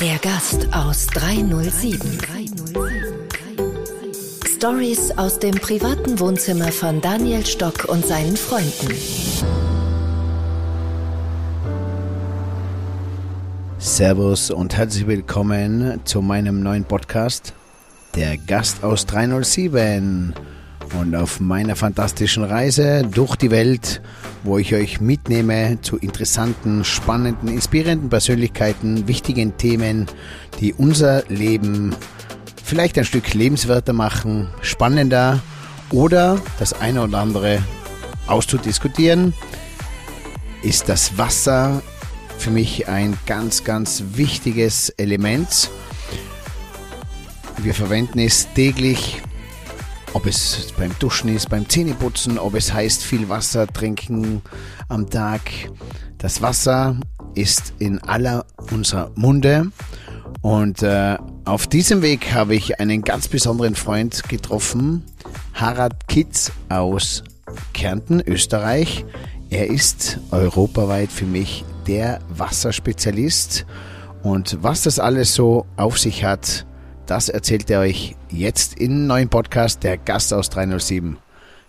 Der Gast aus 307. Stories aus dem privaten Wohnzimmer von Daniel Stock und seinen Freunden. Servus und herzlich willkommen zu meinem neuen Podcast, der Gast aus 307 und auf meiner fantastischen Reise durch die Welt, wo ich euch mitnehme zu interessanten, spannenden, inspirierenden Persönlichkeiten, wichtigen Themen, die unser Leben vielleicht ein Stück lebenswerter machen, spannender oder das eine oder andere auszudiskutieren. Ist das Wasser für mich ein ganz, ganz wichtiges Element. Wir verwenden es täglich ob es beim Duschen ist, beim Zähneputzen, ob es heißt viel Wasser trinken am Tag. Das Wasser ist in aller unserer Munde. Und äh, auf diesem Weg habe ich einen ganz besonderen Freund getroffen, Harald Kitz aus Kärnten, Österreich. Er ist europaweit für mich der Wasserspezialist. Und was das alles so auf sich hat, das erzählt er euch jetzt im neuen Podcast Der Gast aus 307.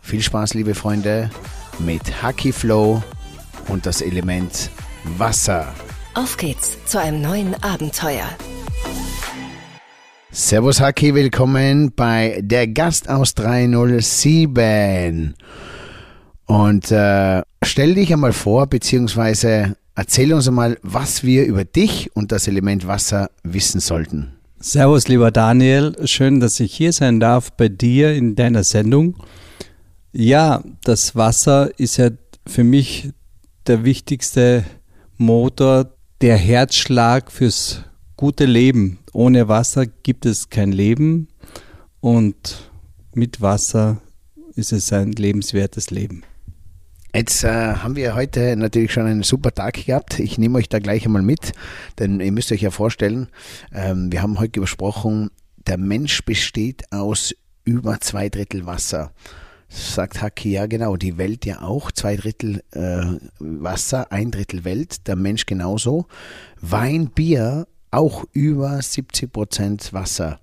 Viel Spaß, liebe Freunde, mit Hacky Flow und das Element Wasser. Auf geht's zu einem neuen Abenteuer. Servus Haki, willkommen bei Der Gast aus 307. Und äh, stell dich einmal vor, beziehungsweise erzähl uns einmal, was wir über dich und das Element Wasser wissen sollten. Servus, lieber Daniel. Schön, dass ich hier sein darf bei dir in deiner Sendung. Ja, das Wasser ist ja für mich der wichtigste Motor, der Herzschlag fürs gute Leben. Ohne Wasser gibt es kein Leben und mit Wasser ist es ein lebenswertes Leben. Jetzt äh, haben wir heute natürlich schon einen super Tag gehabt. Ich nehme euch da gleich einmal mit, denn ihr müsst euch ja vorstellen, ähm, wir haben heute besprochen, der Mensch besteht aus über zwei Drittel Wasser. Sagt Haki, ja genau, die Welt ja auch, zwei Drittel äh, Wasser, ein Drittel Welt, der Mensch genauso. Wein, Bier, auch über 70 Prozent Wasser.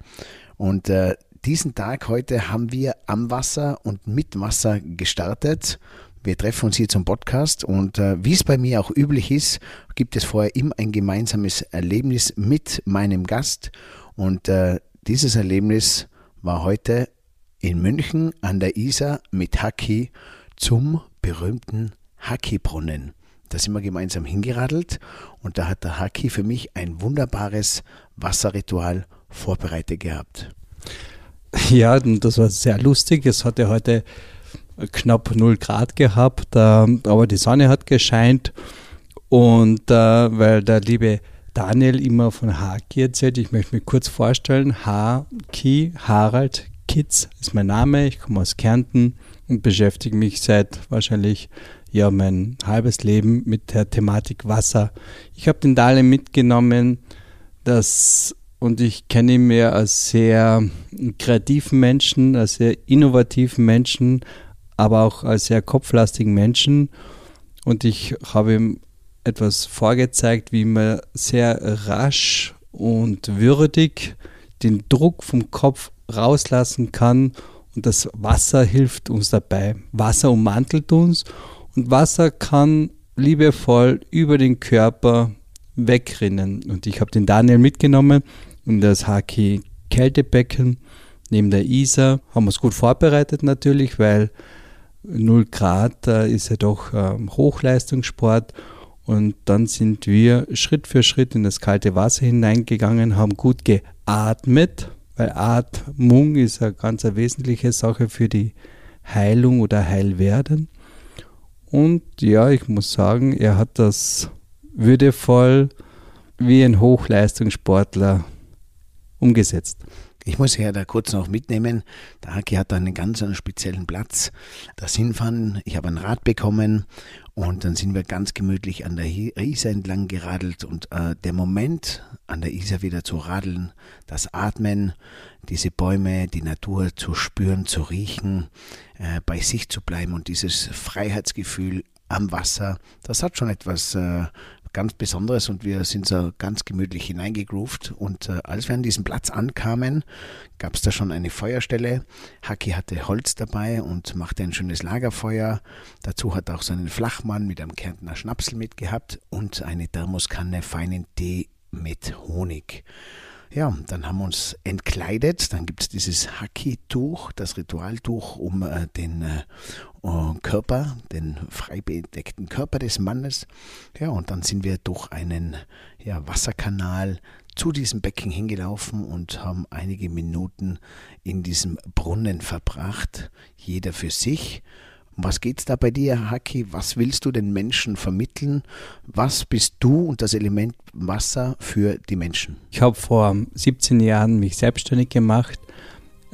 Und äh, diesen Tag heute haben wir am Wasser und mit Wasser gestartet. Wir treffen uns hier zum Podcast und äh, wie es bei mir auch üblich ist, gibt es vorher immer ein gemeinsames Erlebnis mit meinem Gast und äh, dieses Erlebnis war heute in München an der Isar mit Haki zum berühmten Haki-Brunnen. Da sind wir gemeinsam hingeradelt und da hat der Haki für mich ein wunderbares Wasserritual vorbereitet gehabt. Ja, das war sehr lustig. Es hatte heute knapp 0 Grad gehabt, äh, aber die Sonne hat gescheint und äh, weil der liebe Daniel immer von Haki erzählt, ich möchte mich kurz vorstellen, Haki, Harald Kitz ist mein Name, ich komme aus Kärnten und beschäftige mich seit wahrscheinlich ja mein halbes Leben mit der Thematik Wasser. Ich habe den Daniel mitgenommen, dass und ich kenne ihn mehr als sehr kreativen Menschen, als sehr innovativen Menschen, aber auch als sehr kopflastigen Menschen. Und ich habe ihm etwas vorgezeigt, wie man sehr rasch und würdig den Druck vom Kopf rauslassen kann. Und das Wasser hilft uns dabei. Wasser ummantelt uns und Wasser kann liebevoll über den Körper wegrinnen. Und ich habe den Daniel mitgenommen in das Haki Kältebecken neben der Isar. Haben wir es gut vorbereitet natürlich, weil 0 Grad ist ja doch ähm, Hochleistungssport. Und dann sind wir Schritt für Schritt in das kalte Wasser hineingegangen, haben gut geatmet, weil Atmung ist eine ganz eine wesentliche Sache für die Heilung oder Heilwerden. Und ja, ich muss sagen, er hat das würdevoll wie ein Hochleistungssportler umgesetzt. Ich muss ja da kurz noch mitnehmen. Der Haki hat da einen ganz einen speziellen Platz. Das Hinfahren, ich habe ein Rad bekommen und dann sind wir ganz gemütlich an der Isar entlang geradelt und äh, der Moment, an der Isar wieder zu radeln, das Atmen, diese Bäume, die Natur zu spüren, zu riechen, äh, bei sich zu bleiben und dieses Freiheitsgefühl am Wasser, das hat schon etwas äh, ganz Besonderes und wir sind so ganz gemütlich hineingegroovt. Und äh, als wir an diesem Platz ankamen, gab es da schon eine Feuerstelle. Haki hatte Holz dabei und machte ein schönes Lagerfeuer. Dazu hat er auch seinen Flachmann mit einem Kärntner Schnapsel mitgehabt und eine Thermoskanne feinen Tee mit Honig. Ja, dann haben wir uns entkleidet. Dann gibt es dieses Haki-Tuch, das Ritualtuch um äh, den äh, Körper, den frei bedeckten Körper des Mannes. Ja, und dann sind wir durch einen ja, Wasserkanal zu diesem Becken hingelaufen und haben einige Minuten in diesem Brunnen verbracht, jeder für sich. Was geht's da bei dir, Haki? Was willst du den Menschen vermitteln? Was bist du und das Element Wasser für die Menschen? Ich habe vor 17 Jahren mich selbstständig gemacht.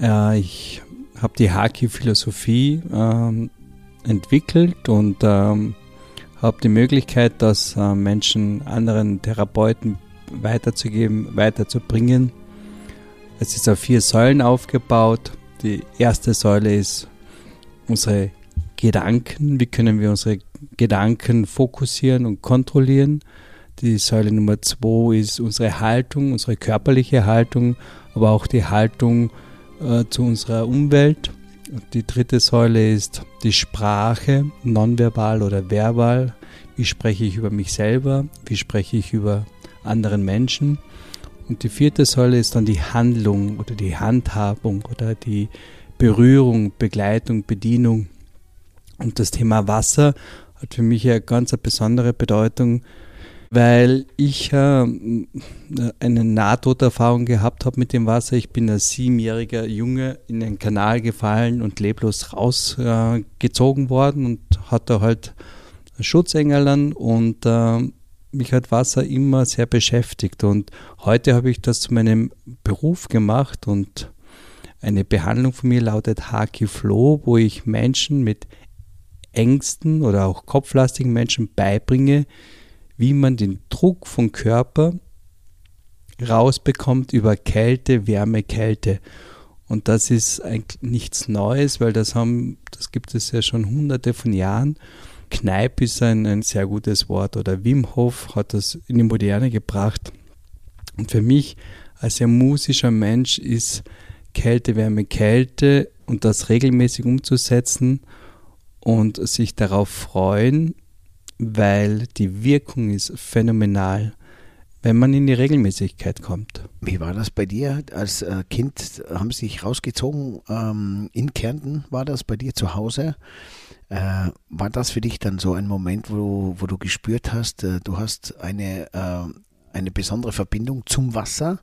Äh, ich habe die Haki-Philosophie ähm, entwickelt und ähm, habe die Möglichkeit, das äh, Menschen anderen Therapeuten weiterzugeben, weiterzubringen. Es ist auf vier Säulen aufgebaut. Die erste Säule ist unsere Gedanken, wie können wir unsere Gedanken fokussieren und kontrollieren. Die Säule Nummer zwei ist unsere Haltung, unsere körperliche Haltung, aber auch die Haltung äh, zu unserer Umwelt. Die dritte Säule ist die Sprache, nonverbal oder verbal. Wie spreche ich über mich selber? Wie spreche ich über anderen Menschen? Und die vierte Säule ist dann die Handlung oder die Handhabung oder die Berührung, Begleitung, Bedienung und das Thema Wasser hat für mich eine ganz besondere Bedeutung, weil ich äh, eine Nahtoderfahrung gehabt habe mit dem Wasser. Ich bin als siebenjähriger Junge in den Kanal gefallen und leblos rausgezogen äh, worden und hatte halt Schutzengeln und äh, mich hat Wasser immer sehr beschäftigt. Und heute habe ich das zu meinem Beruf gemacht und eine Behandlung von mir lautet Haki Flow, wo ich Menschen mit Ängsten oder auch kopflastigen Menschen beibringe, wie man den Druck vom Körper rausbekommt über Kälte, Wärme, Kälte. Und das ist eigentlich nichts Neues, weil das haben, das gibt es ja schon hunderte von Jahren. Kneipp ist ein, ein sehr gutes Wort oder Wim Hof hat das in die Moderne gebracht. Und für mich als sehr musischer Mensch ist Kälte, Wärme, Kälte und das regelmäßig umzusetzen und sich darauf freuen, weil die Wirkung ist phänomenal, wenn man in die Regelmäßigkeit kommt. Wie war das bei dir als äh, Kind? Haben Sie sich rausgezogen ähm, in Kärnten? War das bei dir zu Hause? Äh, war das für dich dann so ein Moment, wo, wo du gespürt hast, äh, du hast eine, äh, eine besondere Verbindung zum Wasser?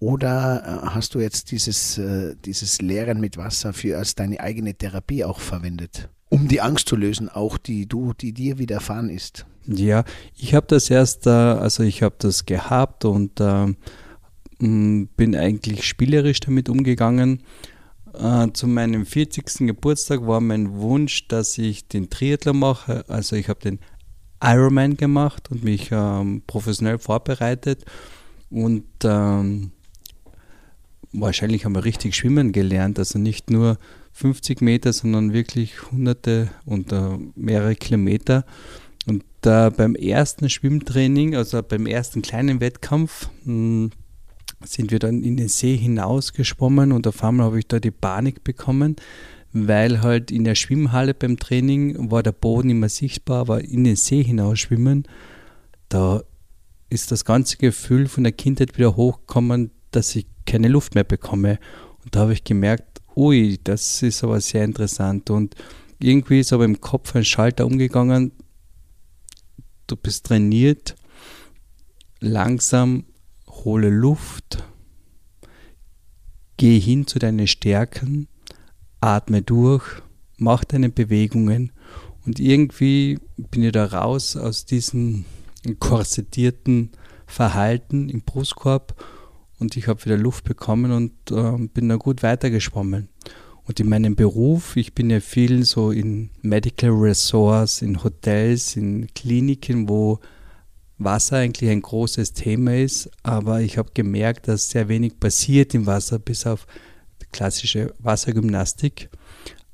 Oder äh, hast du jetzt dieses, äh, dieses Lehren mit Wasser für als deine eigene Therapie auch verwendet? Um die Angst zu lösen, auch die du, die dir widerfahren ist. Ja, ich habe das erst, äh, also ich habe das gehabt und äh, bin eigentlich spielerisch damit umgegangen. Äh, zu meinem 40. Geburtstag war mein Wunsch, dass ich den Triathlon mache. Also ich habe den Ironman gemacht und mich ähm, professionell vorbereitet und ähm, wahrscheinlich haben wir richtig schwimmen gelernt. Also nicht nur 50 Meter, sondern wirklich hunderte und uh, mehrere Kilometer. Und uh, beim ersten Schwimmtraining, also beim ersten kleinen Wettkampf, mh, hm, sind wir dann in den See hinausgeschwommen und auf einmal habe ich da die Panik bekommen, weil halt in der Schwimmhalle beim Training war der Boden immer sichtbar, aber in den See hinausschwimmen, da ist das ganze Gefühl von der Kindheit wieder hochgekommen, dass ich keine Luft mehr bekomme. Und da habe ich gemerkt, ui, das ist aber sehr interessant. Und irgendwie ist aber im Kopf ein Schalter umgegangen. Du bist trainiert, langsam hole Luft, geh hin zu deinen Stärken, atme durch, mach deine Bewegungen. Und irgendwie bin ich da raus aus diesem korsettierten Verhalten im Brustkorb und ich habe wieder Luft bekommen und äh, bin da gut weitergeschwommen. Und in meinem Beruf, ich bin ja viel so in Medical Resorts, in Hotels, in Kliniken, wo Wasser eigentlich ein großes Thema ist, aber ich habe gemerkt, dass sehr wenig passiert im Wasser, bis auf klassische Wassergymnastik.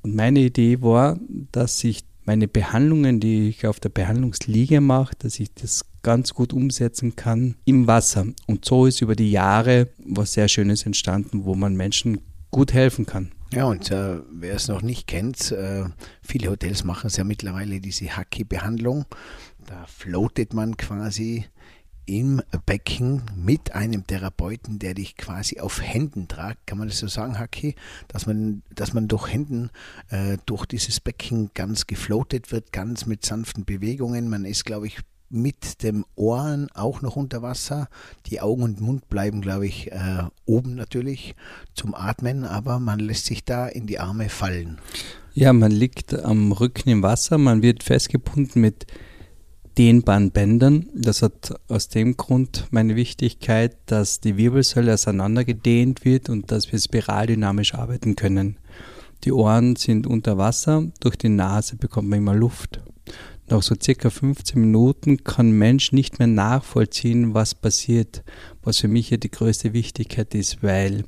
Und meine Idee war, dass ich meine Behandlungen, die ich auf der Behandlungsliege mache, dass ich das ganz gut umsetzen kann im Wasser. Und so ist über die Jahre was sehr Schönes entstanden, wo man Menschen gut helfen kann. Ja, und äh, wer es noch nicht kennt, äh, viele Hotels machen es ja mittlerweile diese Haki-Behandlung. Da floatet man quasi im Becken mit einem Therapeuten, der dich quasi auf Händen tragt, kann man das so sagen, Haki, dass man, dass man durch Händen äh, durch dieses Becken ganz gefloatet wird, ganz mit sanften Bewegungen. Man ist, glaube ich, mit dem Ohren auch noch unter Wasser. Die Augen und Mund bleiben, glaube ich, äh, oben natürlich zum Atmen, aber man lässt sich da in die Arme fallen. Ja, man liegt am Rücken im Wasser, man wird festgebunden mit dehnbaren Bändern. Das hat aus dem Grund meine Wichtigkeit, dass die Wirbelsäule auseinandergedehnt wird und dass wir spiraldynamisch arbeiten können. Die Ohren sind unter Wasser, durch die Nase bekommt man immer Luft. Nach so circa 15 Minuten kann Mensch nicht mehr nachvollziehen, was passiert, was für mich ja die größte Wichtigkeit ist, weil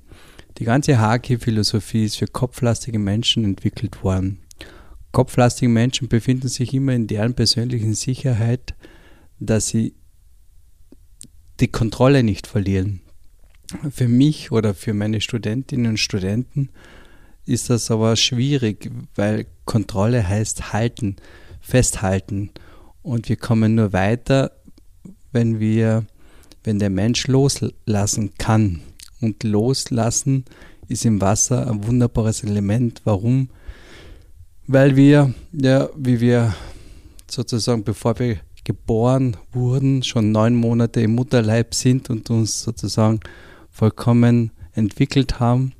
die ganze Haki-Philosophie ist für kopflastige Menschen entwickelt worden. Kopflastige Menschen befinden sich immer in deren persönlichen Sicherheit, dass sie die Kontrolle nicht verlieren. Für mich oder für meine Studentinnen und Studenten ist das aber schwierig, weil Kontrolle heißt halten, festhalten. Und wir kommen nur weiter, wenn wir, wenn der Mensch loslassen kann. Und loslassen ist im Wasser ein wunderbares Element. Warum? Weil wir, ja, wie wir sozusagen, bevor wir geboren wurden, schon neun Monate im Mutterleib sind und uns sozusagen vollkommen entwickelt haben.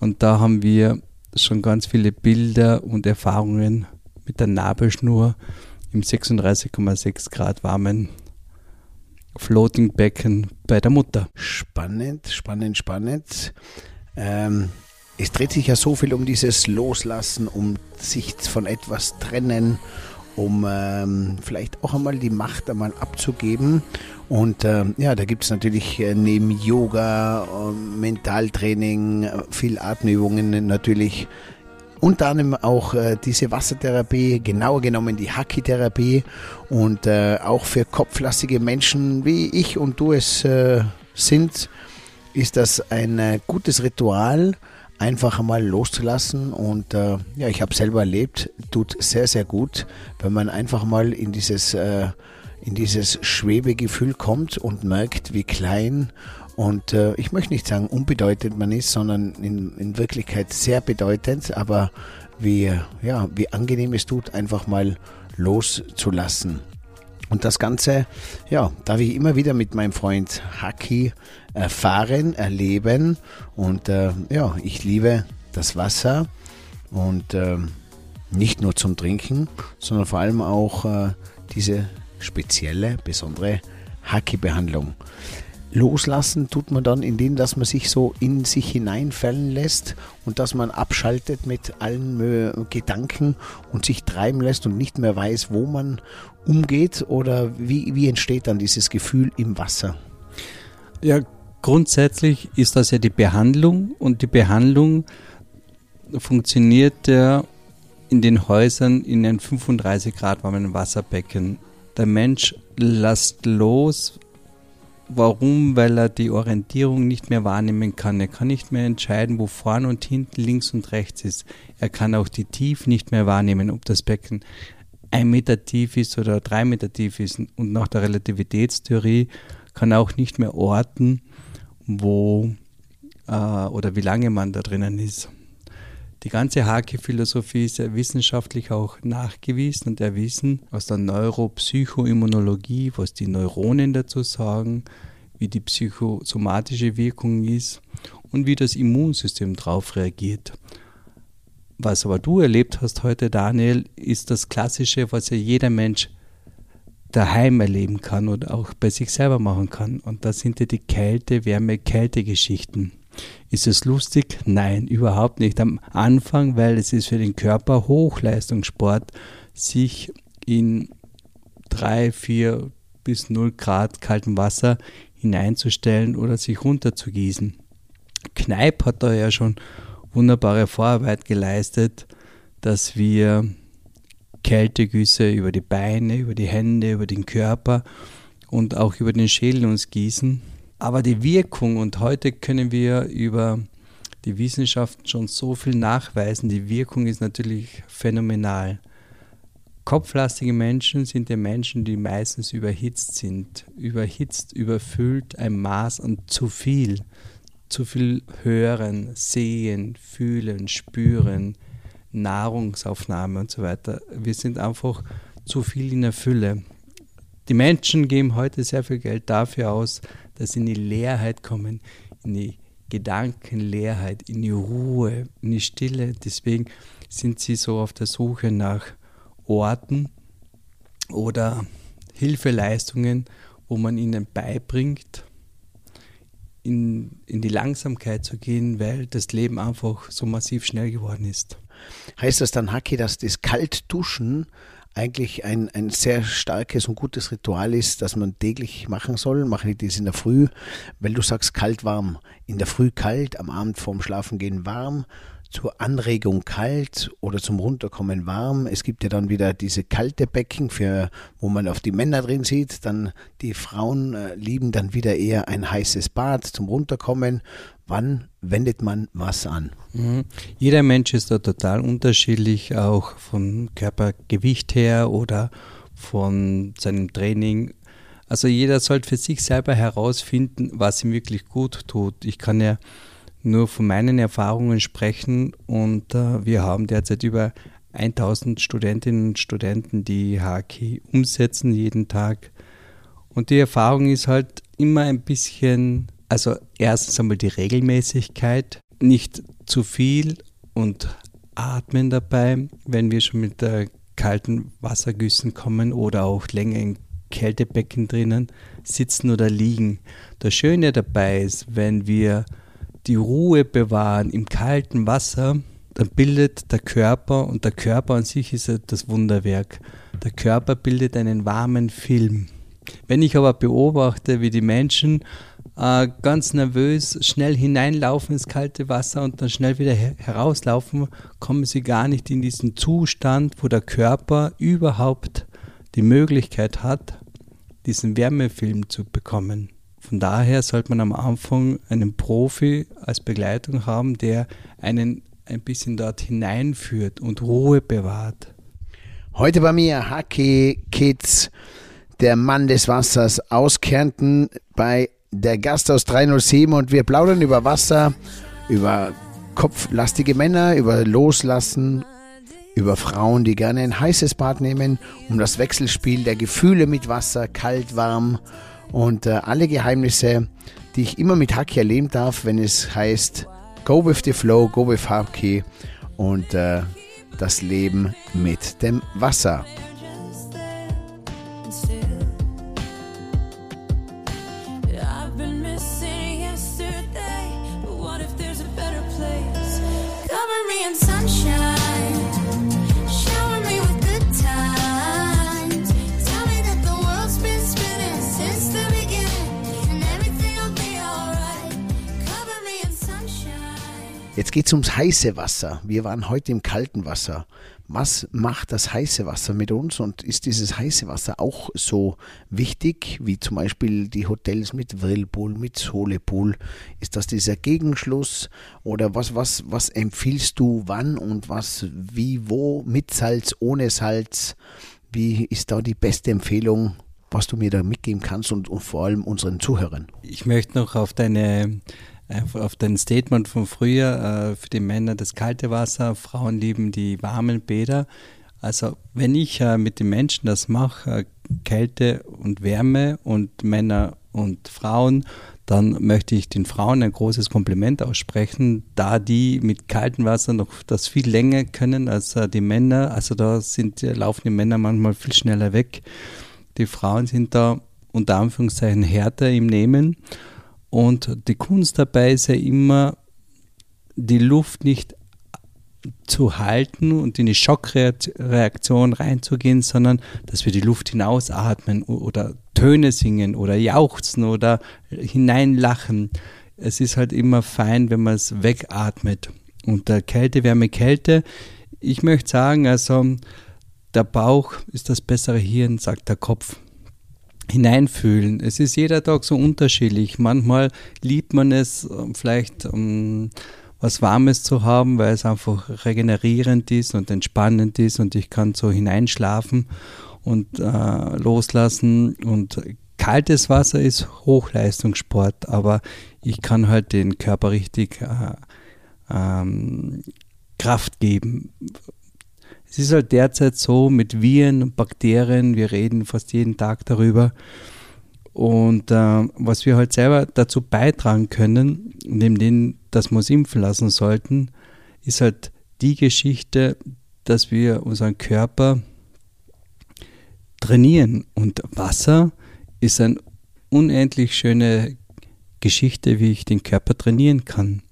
Und da haben wir schon ganz viele Bilder und Erfahrungen mit der Nabelschnur im 36,6 Grad warmen Floating Becken bei der Mutter. Spannend, spannend, spannend. Ähm, es dreht sich ja so viel um dieses Loslassen, um sich von etwas trennen, um ähm, vielleicht auch einmal die Macht einmal abzugeben. Und äh, ja, da gibt es natürlich äh, neben Yoga, äh, Mentaltraining, viel Atemübungen natürlich. Unter anderem auch äh, diese Wassertherapie, genauer genommen die Haki-Therapie und äh, auch für kopflastige Menschen wie ich und du es äh, sind, ist das ein gutes Ritual, einfach mal loszulassen. Und äh, ja, ich habe selber erlebt, tut sehr, sehr gut, wenn man einfach mal in dieses, äh, in dieses Schwebegefühl kommt und merkt, wie klein und äh, ich möchte nicht sagen unbedeutend man ist, sondern in, in Wirklichkeit sehr bedeutend, aber wie, ja, wie angenehm es tut, einfach mal loszulassen. Und das Ganze, ja, darf ich immer wieder mit meinem Freund Haki erfahren, erleben. Und äh, ja, ich liebe das Wasser und äh, nicht nur zum Trinken, sondern vor allem auch äh, diese spezielle, besondere Haki-Behandlung. Loslassen tut man dann, indem dass man sich so in sich hineinfallen lässt und dass man abschaltet mit allen Gedanken und sich treiben lässt und nicht mehr weiß, wo man umgeht oder wie, wie entsteht dann dieses Gefühl im Wasser? Ja, grundsätzlich ist das ja die Behandlung und die Behandlung funktioniert ja in den Häusern in einem 35 Grad warmen Wasserbecken. Der Mensch lässt los, Warum? Weil er die Orientierung nicht mehr wahrnehmen kann. Er kann nicht mehr entscheiden, wo vorne und hinten, links und rechts ist. Er kann auch die Tiefe nicht mehr wahrnehmen, ob das Becken ein Meter tief ist oder drei Meter tief ist. Und nach der Relativitätstheorie kann er auch nicht mehr orten, wo äh, oder wie lange man da drinnen ist. Die ganze Hake-Philosophie ist ja wissenschaftlich auch nachgewiesen und erwiesen aus der Neuropsychoimmunologie, was die Neuronen dazu sagen, wie die psychosomatische Wirkung ist und wie das Immunsystem darauf reagiert. Was aber du erlebt hast heute, Daniel, ist das Klassische, was ja jeder Mensch daheim erleben kann oder auch bei sich selber machen kann. Und das sind ja die Kälte, Wärme, Kälte-Geschichten. Ist es lustig? Nein, überhaupt nicht. Am Anfang, weil es ist für den Körper Hochleistungssport, sich in drei, vier bis null Grad kaltem Wasser hineinzustellen oder sich runterzugießen. Kneip hat da ja schon wunderbare Vorarbeit geleistet, dass wir Kältegüsse über die Beine, über die Hände, über den Körper und auch über den Schädel uns gießen. Aber die Wirkung, und heute können wir über die Wissenschaft schon so viel nachweisen, die Wirkung ist natürlich phänomenal. Kopflastige Menschen sind die Menschen, die meistens überhitzt sind. Überhitzt, überfüllt, ein Maß an zu viel. Zu viel hören, sehen, fühlen, spüren, Nahrungsaufnahme und so weiter. Wir sind einfach zu viel in der Fülle. Die Menschen geben heute sehr viel Geld dafür aus, dass sie in die Leerheit kommen, in die Gedankenleerheit, in die Ruhe, in die Stille. Deswegen sind sie so auf der Suche nach Orten oder Hilfeleistungen, wo man ihnen beibringt, in, in die Langsamkeit zu gehen, weil das Leben einfach so massiv schnell geworden ist. Heißt das dann, Haki, dass das Kaltduschen eigentlich ein, ein sehr starkes und gutes Ritual ist, das man täglich machen soll. Mache ich das in der Früh, weil du sagst kalt-warm. In der Früh kalt, am Abend vorm Schlafengehen warm zur Anregung kalt oder zum Runterkommen warm. Es gibt ja dann wieder diese kalte Becken, für, wo man auf die Männer drin sieht. Dann die Frauen äh, lieben dann wieder eher ein heißes Bad zum Runterkommen. Wann wendet man was an? Mhm. Jeder Mensch ist da total unterschiedlich, auch von Körpergewicht her oder von seinem Training. Also jeder sollte für sich selber herausfinden, was ihm wirklich gut tut. Ich kann ja nur von meinen Erfahrungen sprechen und äh, wir haben derzeit über 1000 Studentinnen und Studenten, die HK umsetzen jeden Tag. Und die Erfahrung ist halt immer ein bisschen, also erstens einmal die Regelmäßigkeit, nicht zu viel und atmen dabei, wenn wir schon mit der kalten Wassergüssen kommen oder auch länger in Kältebecken drinnen sitzen oder liegen. Das Schöne dabei ist, wenn wir die Ruhe bewahren im kalten Wasser, dann bildet der Körper, und der Körper an sich ist das Wunderwerk, der Körper bildet einen warmen Film. Wenn ich aber beobachte, wie die Menschen äh, ganz nervös schnell hineinlaufen ins kalte Wasser und dann schnell wieder her herauslaufen, kommen sie gar nicht in diesen Zustand, wo der Körper überhaupt die Möglichkeit hat, diesen Wärmefilm zu bekommen. Von daher sollte man am Anfang einen Profi als Begleitung haben, der einen ein bisschen dort hineinführt und Ruhe bewahrt. Heute bei mir Haki Kids, der Mann des Wassers aus Kärnten bei der Gast aus 307 und wir plaudern über Wasser, über kopflastige Männer, über Loslassen, über Frauen, die gerne ein heißes Bad nehmen, um das Wechselspiel der Gefühle mit Wasser, kalt, warm und äh, alle Geheimnisse, die ich immer mit Haki erleben darf, wenn es heißt Go with the Flow, Go with Haki und äh, das Leben mit dem Wasser. Jetzt geht es ums heiße Wasser. Wir waren heute im kalten Wasser. Was macht das heiße Wasser mit uns und ist dieses heiße Wasser auch so wichtig wie zum Beispiel die Hotels mit Whirlpool, mit Solepool? Ist das dieser Gegenschluss oder was, was, was empfiehlst du wann und was, wie, wo, mit Salz, ohne Salz? Wie ist da die beste Empfehlung, was du mir da mitgeben kannst und, und vor allem unseren Zuhörern? Ich möchte noch auf deine auf dein Statement von früher, äh, für die Männer das kalte Wasser, Frauen lieben die warmen Bäder. Also wenn ich äh, mit den Menschen das mache, äh, Kälte und Wärme und Männer und Frauen, dann möchte ich den Frauen ein großes Kompliment aussprechen, da die mit kaltem Wasser noch das viel länger können als die Männer. Also da sind, laufen die Männer manchmal viel schneller weg. Die Frauen sind da unter Anführungszeichen härter im Nehmen. Und die Kunst dabei ist ja immer, die Luft nicht zu halten und in die Schockreaktion reinzugehen, sondern dass wir die Luft hinausatmen oder Töne singen oder jauchzen oder hineinlachen. Es ist halt immer fein, wenn man es wegatmet. Und der Kälte, Wärme, Kälte. Ich möchte sagen, also der Bauch ist das bessere Hirn, sagt der Kopf. Hineinfühlen. Es ist jeder Tag so unterschiedlich. Manchmal liebt man es ähm, vielleicht. Um, ähm, was Warmes zu haben, weil es einfach regenerierend ist und entspannend ist und ich kann so hineinschlafen und äh, loslassen und kaltes Wasser ist Hochleistungssport, aber ich kann halt den Körper richtig äh, ähm, Kraft geben. Es ist halt derzeit so mit Viren und Bakterien, wir reden fast jeden Tag darüber, und äh, was wir halt selber dazu beitragen können, neben dem, dass wir uns impfen lassen sollten, ist halt die Geschichte, dass wir unseren Körper trainieren. Und Wasser ist eine unendlich schöne Geschichte, wie ich den Körper trainieren kann.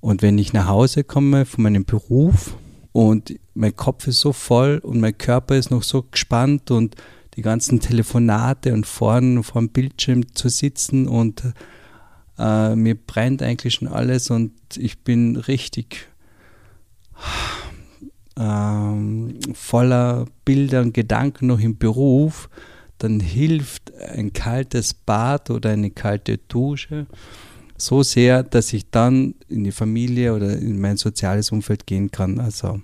Und wenn ich nach Hause komme von meinem Beruf und mein Kopf ist so voll und mein Körper ist noch so gespannt und die ganzen Telefonate und vorn vor dem Bildschirm zu sitzen und äh, mir brennt eigentlich schon alles und ich bin richtig äh, voller Bilder und Gedanken noch im Beruf, dann hilft ein kaltes Bad oder eine kalte Dusche so sehr, dass ich dann in die Familie oder in mein soziales Umfeld gehen kann. Also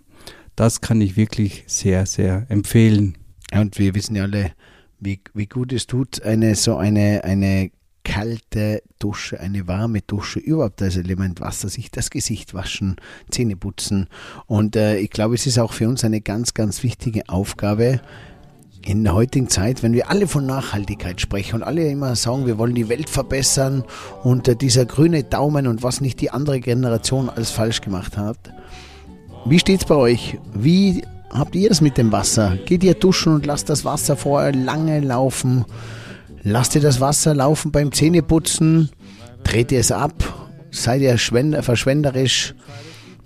das kann ich wirklich sehr, sehr empfehlen. Und wir wissen ja alle, wie, wie gut es tut, eine so eine, eine kalte Dusche, eine warme Dusche, überhaupt das Element Wasser, sich das Gesicht waschen, Zähne putzen. Und äh, ich glaube, es ist auch für uns eine ganz, ganz wichtige Aufgabe, in der heutigen Zeit, wenn wir alle von Nachhaltigkeit sprechen und alle immer sagen, wir wollen die Welt verbessern und äh, dieser grüne Daumen und was nicht die andere Generation alles falsch gemacht hat. Wie steht es bei euch? Wie habt ihr das mit dem Wasser? Geht ihr duschen und lasst das Wasser vorher lange laufen? Lasst ihr das Wasser laufen beim Zähneputzen? Dreht ihr es ab? Seid ihr verschwenderisch?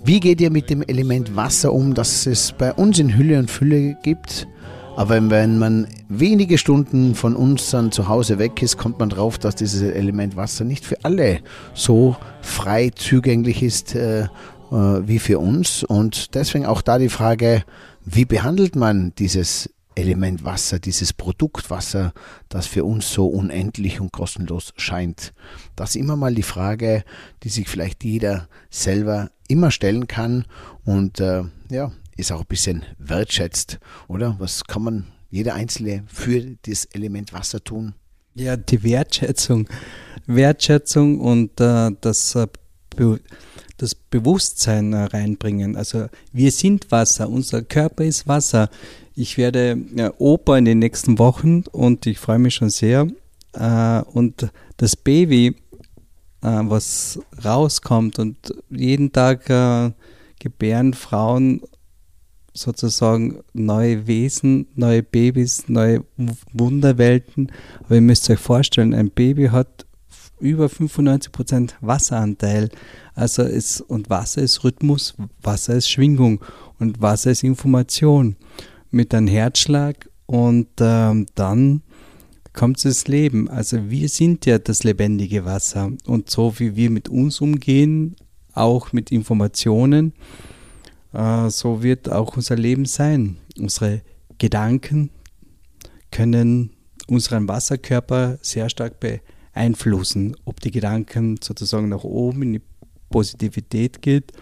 Wie geht ihr mit dem Element Wasser um, das es bei uns in Hülle und Fülle gibt? Aber wenn man wenige Stunden von uns dann zu Hause weg ist, kommt man drauf, dass dieses Element Wasser nicht für alle so frei zugänglich ist äh, äh wie für uns. Und deswegen auch da die Frage, wie behandelt man dieses Element Wasser, dieses Produkt Wasser, das für uns so unendlich und kostenlos scheint? Das ist immer mal die Frage, die sich vielleicht jeder selber immer stellen kann und äh, ja, ist auch ein bisschen wertschätzt, oder? Was kann man jeder Einzelne für das Element Wasser tun? Ja, die Wertschätzung. Wertschätzung und äh, das äh, das Bewusstsein äh, reinbringen. Also wir sind Wasser, unser Körper ist Wasser. Ich werde ja, Opa in den nächsten Wochen und ich freue mich schon sehr. Äh, und das Baby, äh, was rauskommt und jeden Tag äh, gebären Frauen sozusagen neue Wesen, neue Babys, neue Wunderwelten. Aber ihr müsst euch vorstellen, ein Baby hat über 95% Wasseranteil. Also es, und Wasser ist Rhythmus, Wasser ist Schwingung und Wasser ist Information mit einem Herzschlag und ähm, dann kommt das Leben. Also wir sind ja das lebendige Wasser und so wie wir mit uns umgehen, auch mit Informationen, so wird auch unser Leben sein. Unsere Gedanken können unseren Wasserkörper sehr stark beeinflussen beeinflussen, ob die Gedanken sozusagen nach oben in die Positivität geht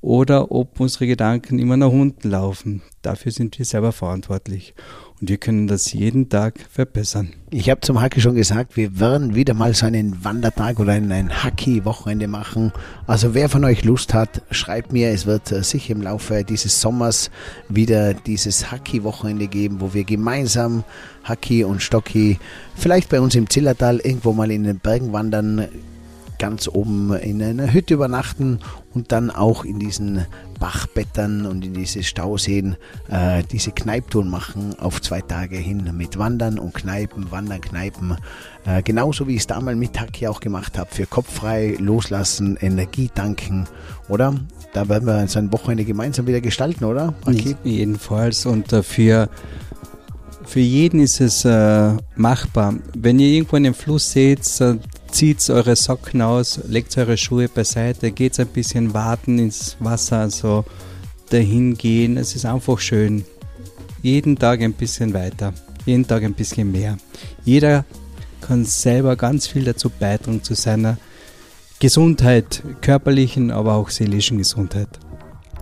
oder ob unsere Gedanken immer nach unten laufen. Dafür sind wir selber verantwortlich. Und wir können das jeden Tag verbessern. Ich habe zum Hacki schon gesagt, wir werden wieder mal so einen Wandertag oder ein Hacki-Wochenende machen. Also wer von euch Lust hat, schreibt mir. Es wird äh, sicher im Laufe dieses Sommers wieder dieses Hacki-Wochenende geben, wo wir gemeinsam Hacki und Stocki vielleicht bei uns im Zillertal irgendwo mal in den Bergen wandern ganz oben in einer Hütte übernachten und dann auch in diesen Bachbettern und in diese Stauseen äh, diese Kneiptouren machen auf zwei Tage hin mit Wandern und Kneipen, Wandern, Kneipen. Äh, genauso wie ich es damals mit Haki auch gemacht habe, für Kopf frei, loslassen, Energie tanken, oder? Da werden wir so ein Wochenende gemeinsam wieder gestalten, oder? Haki? Jedenfalls und dafür für jeden ist es äh, machbar. Wenn ihr irgendwo einen Fluss seht, äh, zieht eure Socken aus, legt eure Schuhe beiseite, geht ein bisschen warten ins Wasser, also dahin gehen. Es ist einfach schön. Jeden Tag ein bisschen weiter, jeden Tag ein bisschen mehr. Jeder kann selber ganz viel dazu beitragen zu seiner Gesundheit, körperlichen, aber auch seelischen Gesundheit.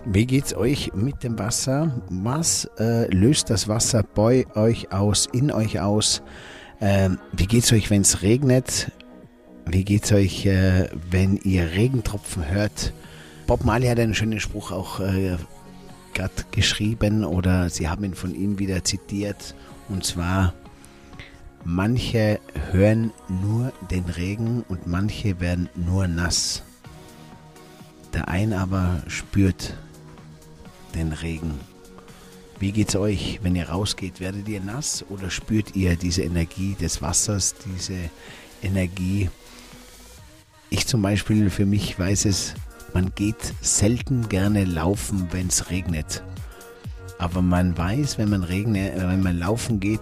Wie geht's euch mit dem Wasser? Was äh, löst das Wasser bei euch aus, in euch aus? Ähm, wie geht's euch, wenn es regnet? Wie geht's euch, äh, wenn ihr Regentropfen hört? Bob Marley hat einen schönen Spruch auch äh, gerade geschrieben oder sie haben ihn von ihm wieder zitiert und zwar manche hören nur den Regen und manche werden nur nass. Der ein aber spürt den Regen. Wie geht's euch, wenn ihr rausgeht? Werdet ihr nass oder spürt ihr diese Energie des Wassers, diese Energie? Ich zum Beispiel für mich weiß es, man geht selten gerne laufen, wenn es regnet. Aber man weiß, wenn man, regne, wenn man laufen geht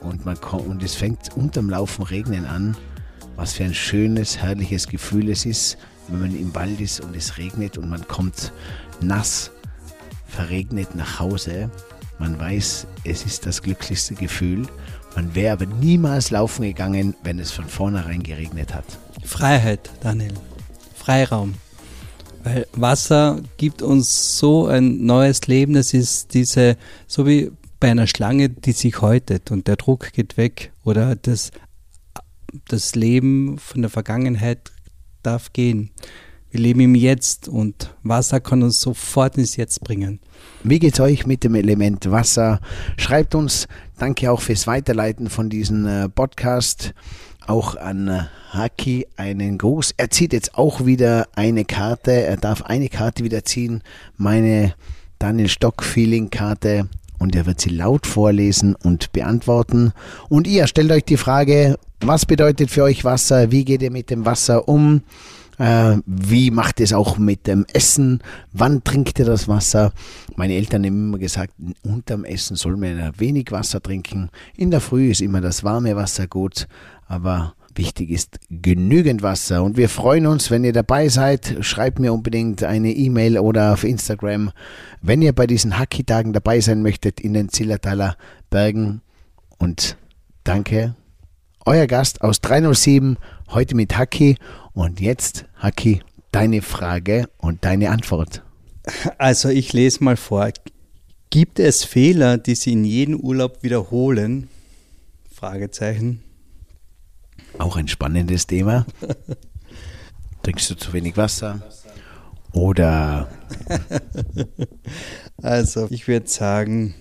und, man kommt, und es fängt unterm Laufen regnen an, was für ein schönes, herrliches Gefühl es ist, wenn man im Wald ist und es regnet und man kommt nass verregnet nach Hause. Man weiß, es ist das glücklichste Gefühl. Man wäre aber niemals laufen gegangen, wenn es von vornherein geregnet hat. Freiheit, Daniel. Freiraum. Weil Wasser gibt uns so ein neues Leben. Das ist diese, so wie bei einer Schlange, die sich häutet und der Druck geht weg oder das, das Leben von der Vergangenheit darf gehen. Wir leben im Jetzt und Wasser kann uns sofort ins Jetzt bringen. Wie geht's euch mit dem Element Wasser? Schreibt uns. Danke auch fürs Weiterleiten von diesem äh, Podcast. Auch an äh, Haki einen Gruß. Er zieht jetzt auch wieder eine Karte. Er darf eine Karte wieder ziehen. Meine Daniel Stock Feeling Karte. Und er wird sie laut vorlesen und beantworten. Und ihr stellt euch die Frage, was bedeutet für euch Wasser? Wie geht ihr mit dem Wasser um? Äh, wie macht es auch mit dem Essen? Wann trinkt ihr das Wasser? Meine Eltern haben immer gesagt, unterm Essen soll man wenig Wasser trinken. In der Früh ist immer das warme Wasser gut, aber wichtig ist genügend Wasser. Und wir freuen uns, wenn ihr dabei seid. Schreibt mir unbedingt eine E-Mail oder auf Instagram, wenn ihr bei diesen Hacki-Tagen dabei sein möchtet in den Zillertaler Bergen. Und danke, euer Gast aus 307, heute mit Hacki. Und jetzt, Haki, deine Frage und deine Antwort. Also ich lese mal vor. Gibt es Fehler, die Sie in jedem Urlaub wiederholen? Fragezeichen. Auch ein spannendes Thema. Trinkst du zu wenig Wasser? Oder? also ich würde sagen,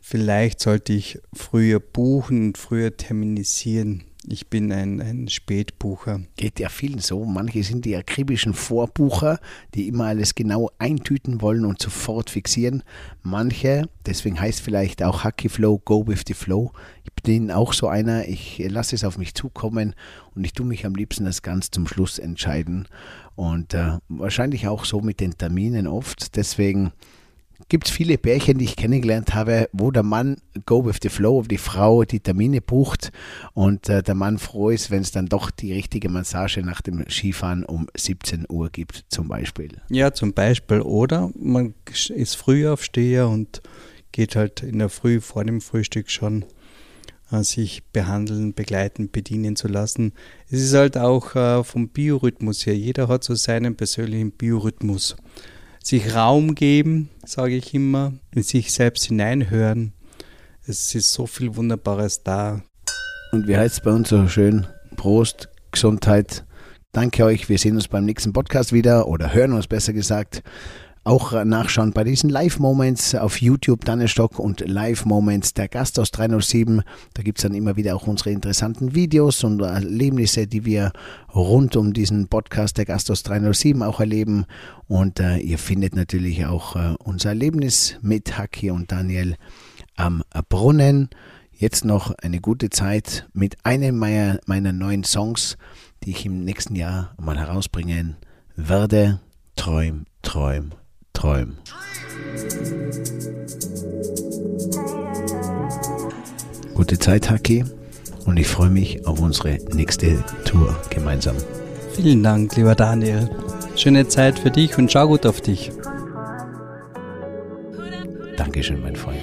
vielleicht sollte ich früher buchen und früher terminisieren. Ich bin ein, ein Spätbucher. Geht ja vielen so. Manche sind die akribischen Vorbucher, die immer alles genau eintüten wollen und sofort fixieren. Manche, deswegen heißt vielleicht auch Hacky Flow, Go with the Flow. Ich bin auch so einer, ich lasse es auf mich zukommen und ich tue mich am liebsten das ganz zum Schluss entscheiden. Und äh, wahrscheinlich auch so mit den Terminen oft. Deswegen gibt es viele Pärchen, die ich kennengelernt habe, wo der Mann go with the flow, die Frau die Termine bucht und äh, der Mann froh ist, wenn es dann doch die richtige Massage nach dem Skifahren um 17 Uhr gibt, zum Beispiel. Ja, zum Beispiel. Oder man ist Frühaufsteher und geht halt in der Früh vor dem Frühstück schon äh, sich behandeln, begleiten, bedienen zu lassen. Es ist halt auch äh, vom Biorhythmus her. Jeder hat so seinen persönlichen Biorhythmus sich Raum geben, sage ich immer, in sich selbst hineinhören. Es ist so viel Wunderbares da. Und wie heißt es bei uns so schön? Prost, Gesundheit. Danke euch. Wir sehen uns beim nächsten Podcast wieder oder hören uns besser gesagt. Auch nachschauen bei diesen Live-Moments auf YouTube, Daniel Stock und Live-Moments, der Gast aus 307. Da gibt es dann immer wieder auch unsere interessanten Videos und Erlebnisse, die wir rund um diesen Podcast der Gast aus 307 auch erleben. Und äh, ihr findet natürlich auch äh, unser Erlebnis mit Haki und Daniel am Brunnen. Jetzt noch eine gute Zeit mit einem meiner, meiner neuen Songs, die ich im nächsten Jahr mal herausbringen werde. Träum, träum, träum. Gute Zeit, Haki, und ich freue mich auf unsere nächste Tour gemeinsam. Vielen Dank, lieber Daniel. Schöne Zeit für dich und schau gut auf dich. Dankeschön, mein Freund.